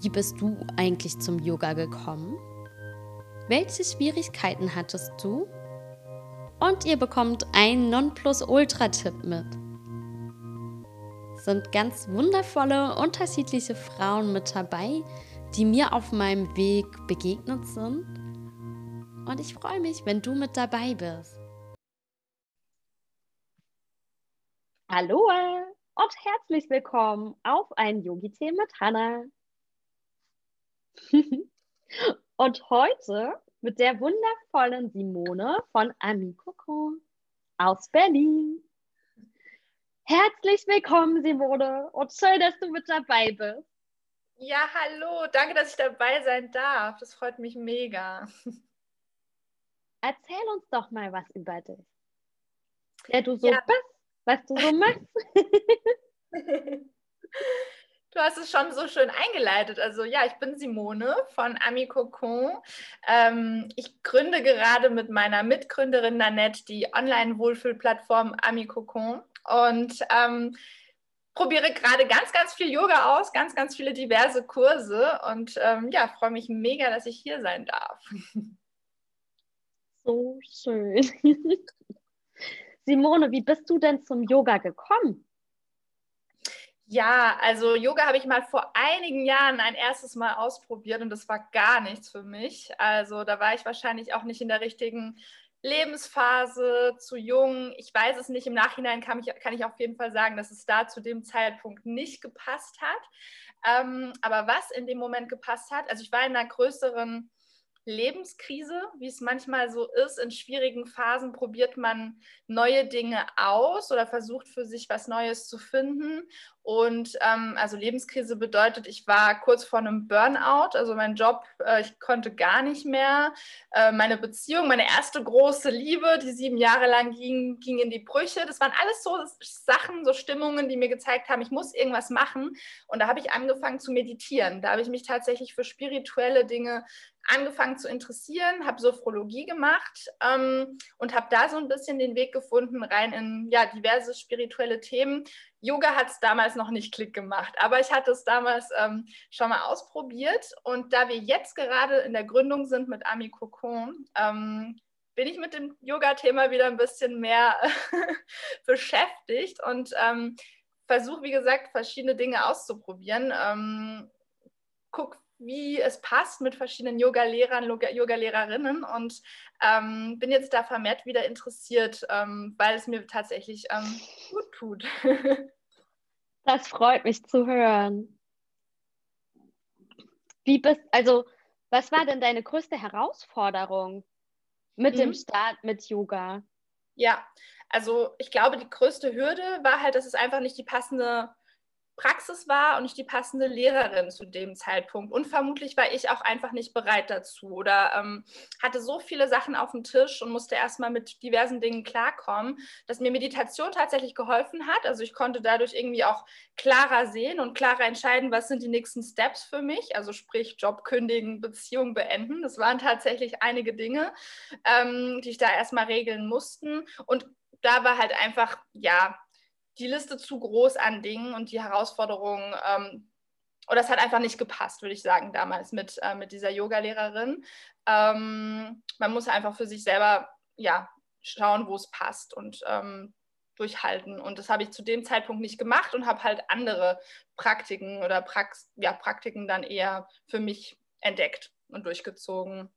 wie bist du eigentlich zum Yoga gekommen? Welche Schwierigkeiten hattest du? Und ihr bekommt einen Nonplusultra-Tipp mit. Sind ganz wundervolle, unterschiedliche Frauen mit dabei, die mir auf meinem Weg begegnet sind. Und ich freue mich, wenn du mit dabei bist. Hallo und herzlich willkommen auf ein Yogi-Tee mit Hannah. Und heute mit der wundervollen Simone von Ami Coco aus Berlin. Herzlich willkommen, Simone, und schön, dass du mit dabei bist. Ja, hallo, danke, dass ich dabei sein darf. Das freut mich mega. Erzähl uns doch mal was über dich. Wer du so ja. bist, was du so machst. Du hast es schon so schön eingeleitet. Also ja, ich bin Simone von Ami Cocon. Ähm, ich gründe gerade mit meiner Mitgründerin Nanette die Online-Wohlfühlplattform Ami Cocon und ähm, probiere gerade ganz, ganz viel Yoga aus, ganz, ganz viele diverse Kurse und ähm, ja, freue mich mega, dass ich hier sein darf. So schön. Simone, wie bist du denn zum Yoga gekommen? Ja, also Yoga habe ich mal vor einigen Jahren ein erstes Mal ausprobiert und das war gar nichts für mich. Also da war ich wahrscheinlich auch nicht in der richtigen Lebensphase, zu jung. Ich weiß es nicht. Im Nachhinein kann ich, kann ich auf jeden Fall sagen, dass es da zu dem Zeitpunkt nicht gepasst hat. Ähm, aber was in dem Moment gepasst hat, also ich war in einer größeren Lebenskrise, wie es manchmal so ist. In schwierigen Phasen probiert man neue Dinge aus oder versucht für sich was Neues zu finden. Und ähm, also Lebenskrise bedeutet, ich war kurz vor einem Burnout, also mein Job, äh, ich konnte gar nicht mehr. Äh, meine Beziehung, meine erste große Liebe, die sieben Jahre lang ging, ging in die Brüche. Das waren alles so Sachen, so Stimmungen, die mir gezeigt haben, ich muss irgendwas machen. Und da habe ich angefangen zu meditieren. Da habe ich mich tatsächlich für spirituelle Dinge angefangen zu interessieren, habe Sophrologie gemacht ähm, und habe da so ein bisschen den Weg gefunden rein in ja, diverse spirituelle Themen. Yoga hat es damals noch nicht Klick gemacht, aber ich hatte es damals ähm, schon mal ausprobiert und da wir jetzt gerade in der Gründung sind mit Ami Cocon, ähm, bin ich mit dem Yoga-Thema wieder ein bisschen mehr beschäftigt und ähm, versuche, wie gesagt, verschiedene Dinge auszuprobieren. Ähm, guck, wie es passt mit verschiedenen Yoga-Lehrern, Yoga-Lehrerinnen und ähm, bin jetzt da vermehrt wieder interessiert, ähm, weil es mir tatsächlich ähm, gut tut. das freut mich zu hören. Wie bist, also, was war denn deine größte Herausforderung mit mhm. dem Start mit Yoga? Ja, also ich glaube, die größte Hürde war halt, dass es einfach nicht die passende Praxis war und nicht die passende Lehrerin zu dem Zeitpunkt. Und vermutlich war ich auch einfach nicht bereit dazu oder ähm, hatte so viele Sachen auf dem Tisch und musste erstmal mit diversen Dingen klarkommen, dass mir Meditation tatsächlich geholfen hat. Also ich konnte dadurch irgendwie auch klarer sehen und klarer entscheiden, was sind die nächsten Steps für mich. Also sprich Job kündigen, Beziehung beenden. Das waren tatsächlich einige Dinge, ähm, die ich da erstmal regeln mussten. Und da war halt einfach, ja, die Liste zu groß an Dingen und die Herausforderungen, ähm, oder es hat einfach nicht gepasst, würde ich sagen, damals mit, äh, mit dieser Yoga-Lehrerin. Ähm, man muss einfach für sich selber ja, schauen, wo es passt und ähm, durchhalten. Und das habe ich zu dem Zeitpunkt nicht gemacht und habe halt andere Praktiken oder Prax ja, Praktiken dann eher für mich entdeckt und durchgezogen.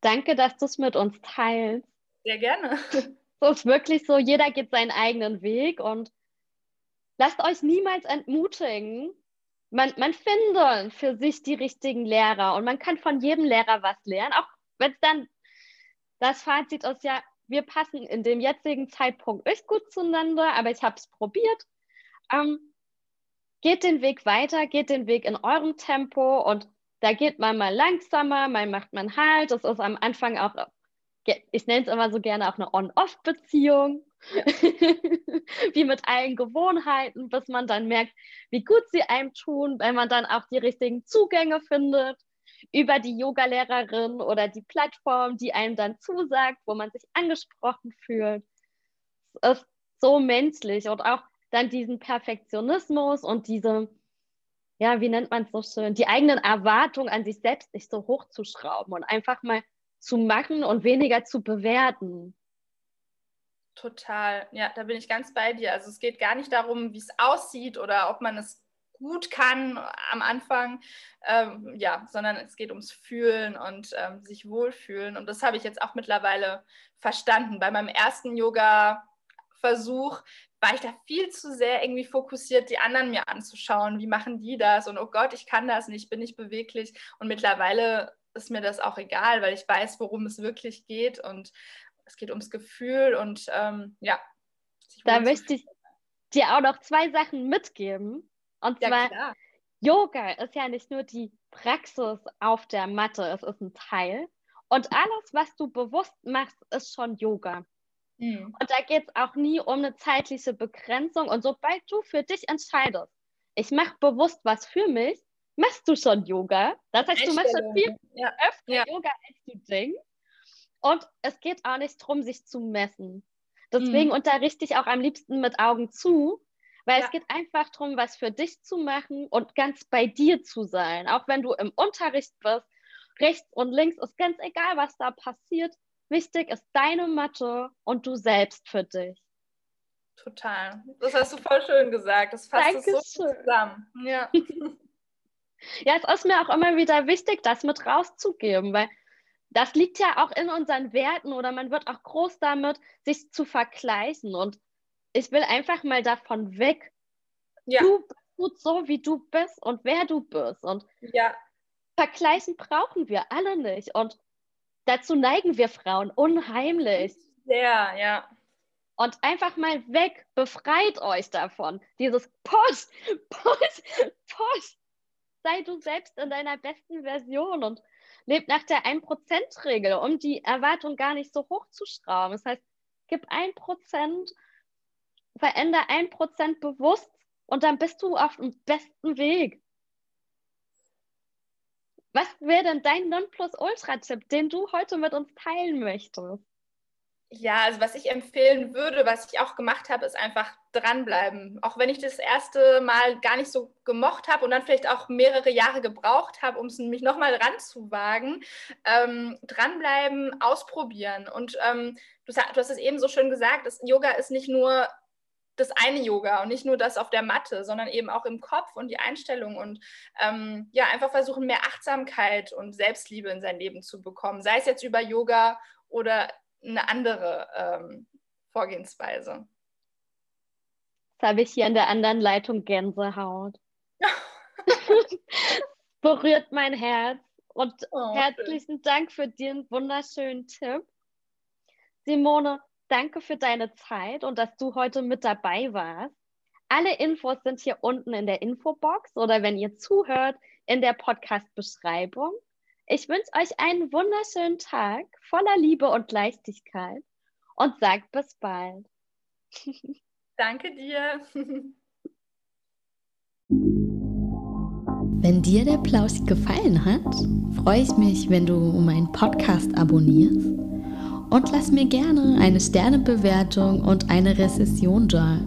Danke, dass du es mit uns teilst. Sehr gerne. So ist wirklich so, jeder geht seinen eigenen Weg und lasst euch niemals entmutigen. Man, man findet für sich die richtigen Lehrer und man kann von jedem Lehrer was lernen, auch wenn es dann das Fazit ist, ja, wir passen in dem jetzigen Zeitpunkt nicht gut zueinander, aber ich habe es probiert. Ähm, geht den Weg weiter, geht den Weg in eurem Tempo und da geht man mal langsamer, mal macht man halt. Das ist am Anfang auch, ich nenne es immer so gerne auch eine On-Off-Beziehung. Ja. wie mit allen Gewohnheiten, bis man dann merkt, wie gut sie einem tun, wenn man dann auch die richtigen Zugänge findet über die Yogalehrerin oder die Plattform, die einem dann zusagt, wo man sich angesprochen fühlt. Es ist so menschlich und auch dann diesen Perfektionismus und diese, ja, wie nennt man es so schön, die eigenen Erwartungen an sich selbst nicht so hoch zu schrauben und einfach mal zu machen und weniger zu bewerten. Total, ja, da bin ich ganz bei dir. Also es geht gar nicht darum, wie es aussieht oder ob man es gut kann am Anfang, ähm, ja, sondern es geht ums Fühlen und ähm, sich wohlfühlen. Und das habe ich jetzt auch mittlerweile verstanden. Bei meinem ersten Yoga-Versuch war ich da viel zu sehr irgendwie fokussiert, die anderen mir anzuschauen. Wie machen die das? Und oh Gott, ich kann das nicht, bin nicht beweglich. Und mittlerweile ist mir das auch egal, weil ich weiß, worum es wirklich geht. Und es geht ums Gefühl und ähm, ja. Da möchte ich dir auch noch zwei Sachen mitgeben. Und ja, zwar, klar. Yoga ist ja nicht nur die Praxis auf der Matte, es ist ein Teil. Und alles, was du bewusst machst, ist schon Yoga. Mhm. Und da geht es auch nie um eine zeitliche Begrenzung. Und sobald du für dich entscheidest, ich mache bewusst was für mich, machst du schon Yoga. Das heißt, du machst schon viel ja. öfter ja. Yoga, als du denkst. Und es geht auch nicht darum, sich zu messen. Deswegen mhm. unterrichte ich auch am liebsten mit Augen zu, weil ja. es geht einfach darum, was für dich zu machen und ganz bei dir zu sein. Auch wenn du im Unterricht bist, rechts und links ist ganz egal, was da passiert. Wichtig ist deine Mathe und du selbst für dich. Total. Das hast du voll schön gesagt. Das fasst es so zusammen. Ja. ja, es ist mir auch immer wieder wichtig, das mit rauszugeben, weil das liegt ja auch in unseren Werten oder man wird auch groß damit, sich zu vergleichen. Und ich will einfach mal davon weg. Ja. Du bist gut so, wie du bist und wer du bist. Und ja. vergleichen brauchen wir alle nicht. Und dazu neigen wir Frauen unheimlich. Sehr, ja. Und einfach mal weg, befreit euch davon. Dieses Push, Push, Push. Sei du selbst in deiner besten Version und leb nach der 1%-Regel, um die Erwartung gar nicht so hoch zu schrauben. Das heißt, gib 1% verändere ein Prozent bewusst und dann bist du auf dem besten Weg. Was wäre denn dein Nonplusultra-Tipp, den du heute mit uns teilen möchtest? Ja, also was ich empfehlen würde, was ich auch gemacht habe, ist einfach dranbleiben. Auch wenn ich das erste Mal gar nicht so gemocht habe und dann vielleicht auch mehrere Jahre gebraucht habe, um es mich nochmal ranzuwagen, ähm, dranbleiben, ausprobieren. Und ähm, du, du, hast es eben so schön gesagt, das Yoga ist nicht nur das eine Yoga und nicht nur das auf der Matte, sondern eben auch im Kopf und die Einstellung und ähm, ja, einfach versuchen, mehr Achtsamkeit und Selbstliebe in sein Leben zu bekommen, sei es jetzt über Yoga oder eine andere ähm, Vorgehensweise. Jetzt habe ich hier in der anderen Leitung Gänsehaut. Berührt mein Herz. Und oh, herzlichen schön. Dank für den wunderschönen Tipp. Simone, Danke für deine Zeit und dass du heute mit dabei warst. Alle Infos sind hier unten in der Infobox oder wenn ihr zuhört, in der Podcast-Beschreibung. Ich wünsche euch einen wunderschönen Tag voller Liebe und Leichtigkeit und sag bis bald. Danke dir. Wenn dir der Plausch gefallen hat, freue ich mich, wenn du meinen Podcast abonnierst und lass mir gerne eine Sternebewertung und eine Rezession da.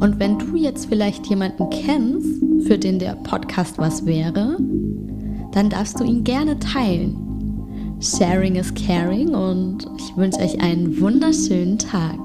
Und wenn du jetzt vielleicht jemanden kennst, für den der Podcast was wäre, dann darfst du ihn gerne teilen. Sharing is caring und ich wünsche euch einen wunderschönen Tag.